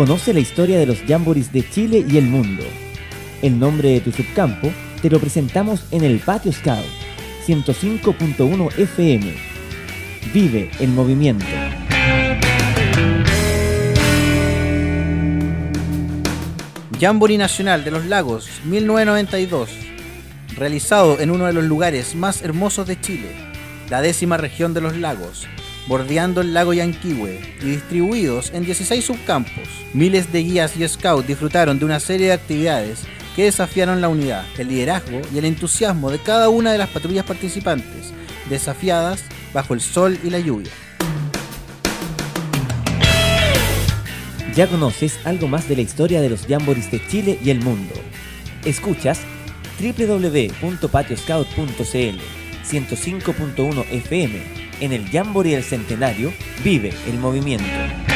Conoce la historia de los Jamborees de Chile y el mundo. El nombre de tu subcampo te lo presentamos en el Patio Scout 105.1 FM. Vive el movimiento. Jamboree Nacional de los Lagos 1992, realizado en uno de los lugares más hermosos de Chile, la décima región de los lagos, bordeando el lago Yanquihue y distribuidos en 16 subcampos. Miles de guías y scouts disfrutaron de una serie de actividades que desafiaron la unidad, el liderazgo y el entusiasmo de cada una de las patrullas participantes, desafiadas bajo el sol y la lluvia. Ya conoces algo más de la historia de los Jamborees de Chile y el mundo. Escuchas www.patioscout.cl 105.1 FM. En el Jamboree del Centenario vive el movimiento.